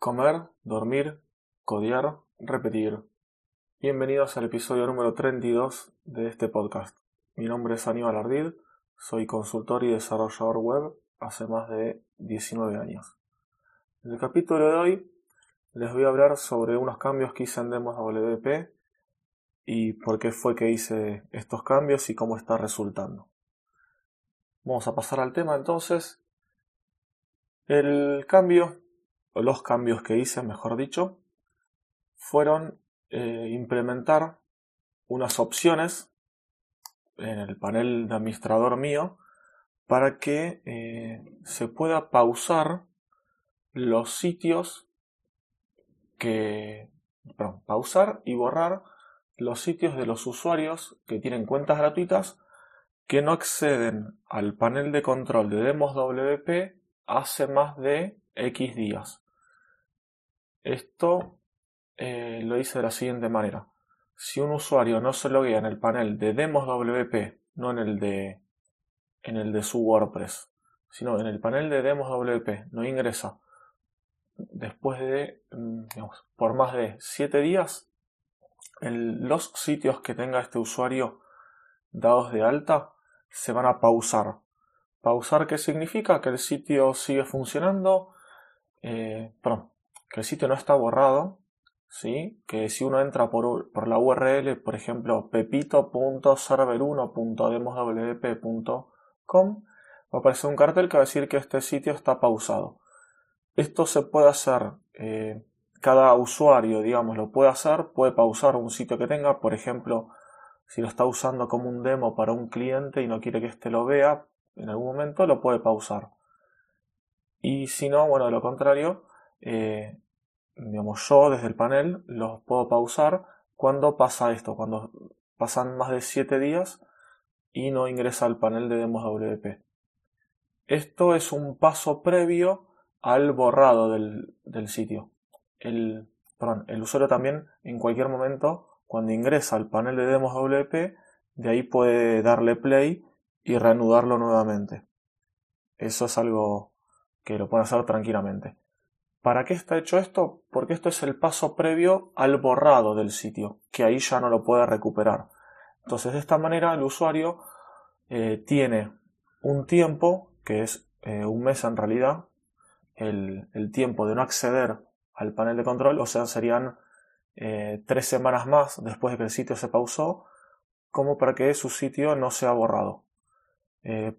Comer, dormir, codiar, repetir. Bienvenidos al episodio número 32 de este podcast. Mi nombre es Aníbal Ardid, soy consultor y desarrollador web hace más de 19 años. En el capítulo de hoy les voy a hablar sobre unos cambios que hice en Demos WP y por qué fue que hice estos cambios y cómo está resultando. Vamos a pasar al tema entonces. El cambio los cambios que hice, mejor dicho, fueron eh, implementar unas opciones en el panel de administrador mío para que eh, se pueda pausar los sitios que pausar y borrar los sitios de los usuarios que tienen cuentas gratuitas que no acceden al panel de control de Demos WP hace más de X días. Esto eh, lo hice de la siguiente manera. Si un usuario no se loguea en el panel de Demos WP, no en el de, en el de su WordPress, sino en el panel de Demos WP, no ingresa después de, mm, digamos, por más de 7 días, los sitios que tenga este usuario dados de alta se van a pausar. Pausar, ¿qué significa? Que el sitio sigue funcionando, eh, perdón, que el sitio no está borrado, ¿sí? que si uno entra por, por la URL, por ejemplo, pepito.server1.demoswp.com, va a aparecer un cartel que va a decir que este sitio está pausado. Esto se puede hacer, eh, cada usuario, digamos, lo puede hacer, puede pausar un sitio que tenga, por ejemplo, si lo está usando como un demo para un cliente y no quiere que éste lo vea, en algún momento lo puede pausar. Y si no, bueno, de lo contrario, eh, digamos, yo desde el panel los puedo pausar cuando pasa esto, cuando pasan más de 7 días y no ingresa al panel de demos WP. Esto es un paso previo al borrado del, sitio. El, el usuario también en cualquier momento, cuando ingresa al panel de demos WP, de ahí puede darle play y reanudarlo nuevamente. Eso es algo que lo puede hacer tranquilamente. ¿Para qué está hecho esto? Porque esto es el paso previo al borrado del sitio, que ahí ya no lo puede recuperar. Entonces, de esta manera, el usuario eh, tiene un tiempo, que es eh, un mes en realidad, el, tiempo de no acceder al panel de control, o sea, serían eh, tres semanas más después de que el sitio se pausó, como para que su sitio no sea borrado.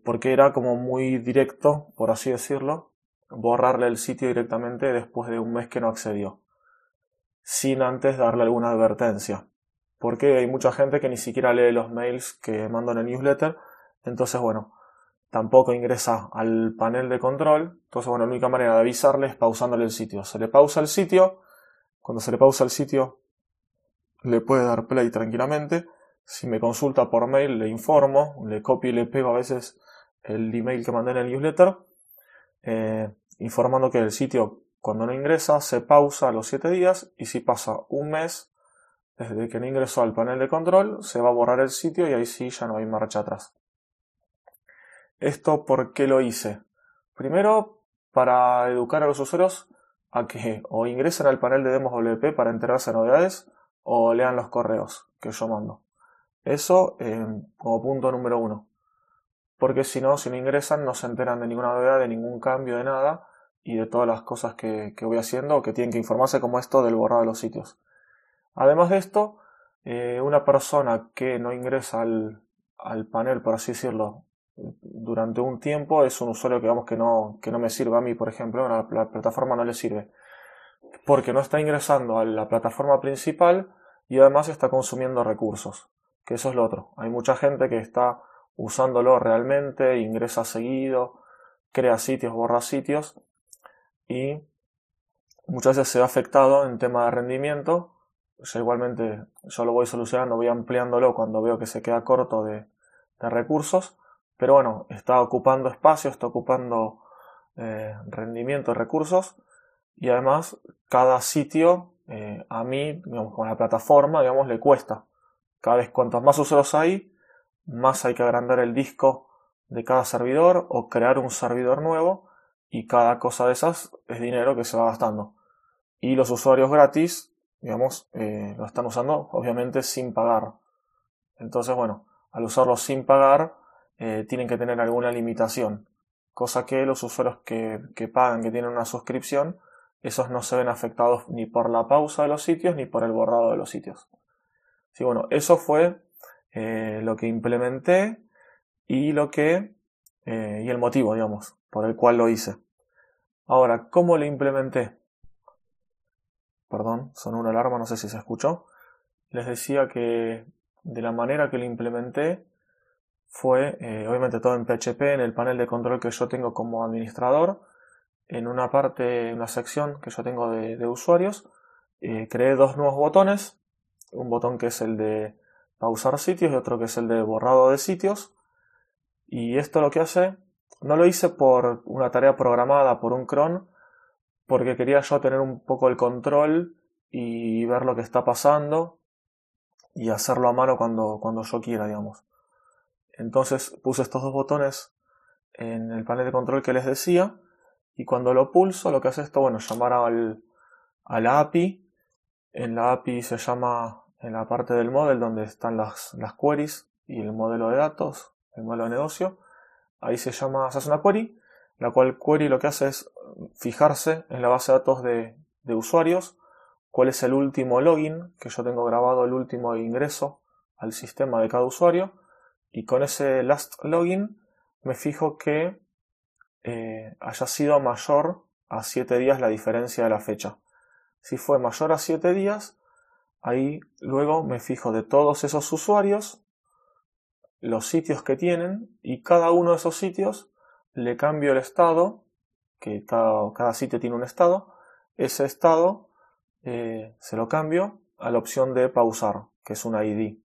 porque era como muy directo, por así decirlo, borrarle el sitio directamente después de un mes que no accedió, sin antes darle alguna advertencia. Porque hay mucha gente que ni siquiera lee los mails que mando en el newsletter, entonces bueno, tampoco ingresa al panel de control, entonces bueno, la única manera de avisarle es pausándole el sitio. Se le pausa el sitio, cuando se le pausa el sitio le puede dar play tranquilamente, si me consulta por mail le informo, le copio y le pego a veces el email que mandé en el newsletter, eh, informando que el sitio cuando no ingresa se pausa a los 7 días y si pasa un mes desde que no ingresó al panel de control se va a borrar el sitio y ahí sí ya no hay marcha atrás. ¿Esto por qué lo hice? Primero para educar a los usuarios a que o ingresen al panel de demos WP para enterarse de novedades o lean los correos que yo mando. Eso eh, como punto número uno. Porque si no, si no ingresan no se enteran de ninguna novedad, de ningún cambio, de nada y de todas las cosas que, voy haciendo o que tienen que informarse como esto del borrado de los sitios. Además de esto, eh, una persona que no ingresa al, panel, por así decirlo, durante un tiempo es un usuario que, digamos, que, no, que no me sirve a mí, por ejemplo, la, la plataforma no le sirve. Porque no está ingresando a la plataforma principal y además está consumiendo recursos. Que eso es lo otro. Hay mucha gente que está usándolo realmente, ingresa seguido, crea sitios, borra sitios y muchas veces se ve afectado en tema de rendimiento. Igualmente yo lo voy solucionando, voy ampliándolo cuando veo que se queda corto de, recursos, pero bueno, está ocupando espacio, está ocupando eh, rendimiento recursos y además cada sitio eh, a mí, digamos, con la plataforma, digamos, le cuesta. Cada vez cuantos más usuarios hay, más hay que agrandar el disco de cada servidor o crear un servidor nuevo y cada cosa de esas es dinero que se va gastando. y los usuarios gratis, digamos, eh, lo están usando obviamente sin pagar. Entonces, bueno, al usarlo sin pagar, eh, tienen que tener alguna limitación, cosa que los usuarios que, que pagan, que tienen una suscripción, esos no se ven afectados ni por la pausa de los sitios ni por el borrado de los sitios. Sí, bueno, eso fue eh, lo que implementé y lo que y el motivo, digamos, por el cual lo hice. Ahora, ¿cómo lo implementé? Perdón, sonó una alarma, no sé si se escuchó. Les decía que de la manera que lo implementé fue, eh, obviamente todo en PHP, en el panel de control que yo tengo como administrador, en una parte, una sección que yo tengo de, usuarios, eh, creé dos nuevos botones, un botón que es el de pausar sitios y otro que es el de borrado de sitios. Y esto lo que hace, no lo hice por una tarea programada por un cron, porque quería yo tener un poco el control y ver lo que está pasando y hacerlo a mano cuando, cuando yo quiera, digamos. Entonces puse estos dos botones en el panel de control que les decía y cuando lo pulso lo que hace esto, bueno, llamar al, a la API. En la API se llama en la parte del model donde están las, las queries y el modelo de datos, el modelo de negocio. Ahí se llama, se hace una query, la cual query lo que hace es fijarse en la base de datos de, usuarios cuál es el último login que yo tengo grabado, el último ingreso al sistema de cada usuario y con ese last login me fijo que eh, haya sido mayor a 7 días la diferencia de la fecha. Si fue mayor a 7 días, ahí luego me fijo de todos esos usuarios, los sitios que tienen y cada uno de esos sitios le cambio el estado que cada, sitio tiene un estado, ese estado eh, se lo cambio a la opción de pausar, que es una ID.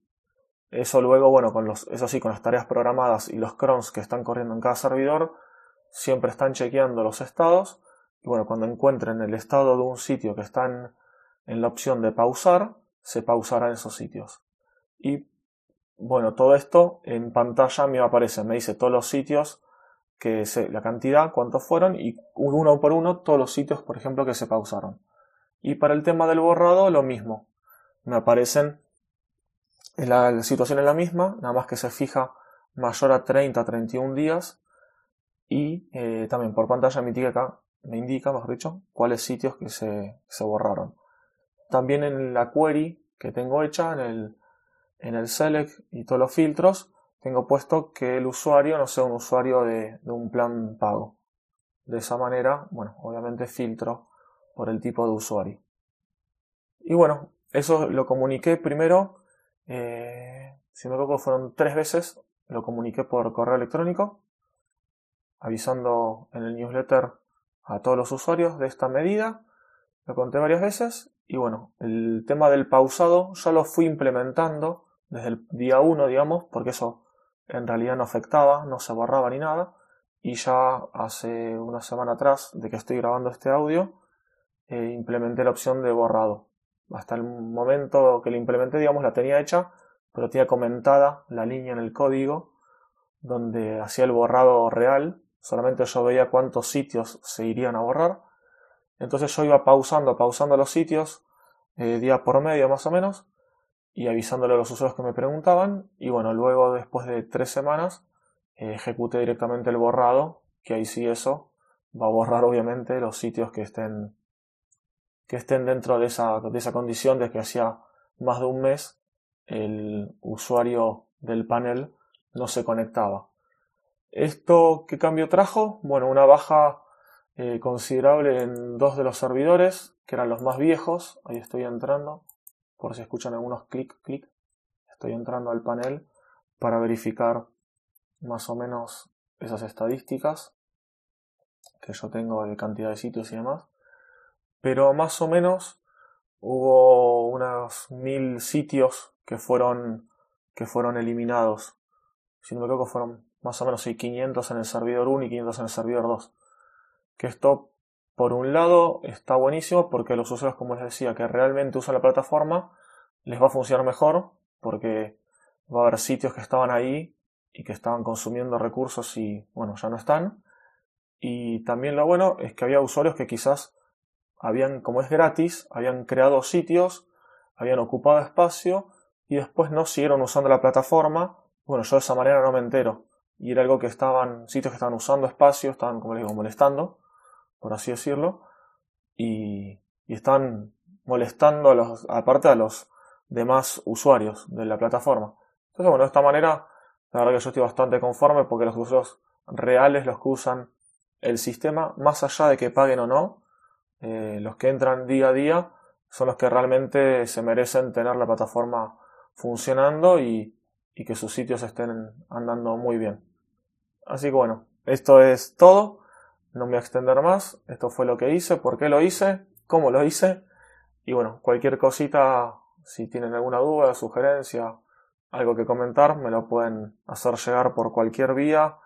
Eso luego, bueno, con los, eso sí, con las tareas programadas y los crons que están corriendo en cada servidor, siempre están chequeando los estados. Y bueno, cuando encuentren el estado de un sitio que está en, en la opción de pausar, se pausará en esos sitios. Y bueno, todo esto en pantalla me aparece, me dice todos los sitios que se, la cantidad, cuántos fueron, y uno por uno todos los sitios, por ejemplo, que se pausaron. Y para el tema del borrado, lo mismo. Me aparecen, la, situación es la misma, nada más que se fija mayor a 30 31 días. Y eh, también por pantalla me indica, acá, me indica, mejor dicho, cuáles sitios que se, se borraron. También en la query que tengo hecha, en el, en el select y todos los filtros, tengo puesto que el usuario no sea un usuario de, un plan pago. De esa manera, bueno, obviamente filtro por el tipo de usuario. Y bueno, eso lo comuniqué primero, eh, si me equivoco fueron tres veces, lo comuniqué por correo electrónico, avisando en el newsletter a todos los usuarios de esta medida. Lo conté varias veces y bueno, el tema del pausado ya lo fui implementando desde el día 1, digamos, porque eso en realidad no afectaba, no se borraba ni nada. Y ya hace una semana atrás de que estoy grabando este audio, eh, implementé la opción de borrado. Hasta el momento que lo implementé, digamos, la tenía hecha, pero tenía comentada la línea en el código donde hacía el borrado real. Solamente yo veía cuántos sitios se irían a borrar. Entonces yo iba pausando, pausando los sitios, eh, día por medio más o menos, y avisándole a los usuarios que me preguntaban. Y bueno, luego después de tres semanas eh, ejecuté directamente el borrado, que ahí sí eso va a borrar obviamente los sitios que estén que estén dentro de esa, de esa condición de que hacía más de un mes el usuario del panel no se conectaba. ¿Esto qué cambio trajo? Bueno, una baja eh, considerable en dos de los servidores, que eran los más viejos. Ahí estoy entrando por si escuchan algunos clic, clic, estoy entrando al panel para verificar más o menos esas estadísticas que yo tengo de cantidad de sitios y demás. Pero más o menos hubo unos mil sitios que fueron, que fueron eliminados. Si no me equivoco, fueron más o menos 500 en el servidor 1 y 500 en el servidor 2. Que esto por un lado, está buenísimo porque los usuarios, como les decía, que realmente usan la plataforma, les va a funcionar mejor porque va a haber sitios que estaban ahí y que estaban consumiendo recursos y, bueno, ya no están. Y también lo bueno es que había usuarios que quizás habían, como es gratis, habían creado sitios, habían ocupado espacio y después no siguieron usando la plataforma. Bueno, yo de esa manera no me entero. Y era algo que estaban, sitios que estaban usando espacio, estaban, como les digo, molestando, por así decirlo. Y, y están molestando a los, aparte a los demás usuarios de la plataforma. Entonces, bueno, de esta manera, la verdad que yo estoy bastante conforme porque los usuarios reales, los que usan el sistema, más allá de que paguen o no, eh, los que entran día a día son los que realmente se merecen tener la plataforma funcionando y, que sus sitios estén andando muy bien. Así que bueno, esto es todo. No me voy a extender más. Esto fue lo que hice, por qué lo hice, cómo lo hice. Y bueno, cualquier cosita, si tienen alguna duda, sugerencia, algo que comentar, me lo pueden hacer llegar por cualquier vía,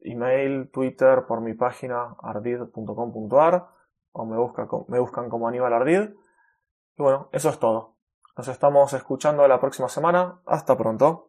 email, Twitter, por mi página ardid.com.ar o me, buscan como Aníbal Ardid. Y bueno, eso es todo. Nos estamos escuchando la próxima semana. Hasta pronto.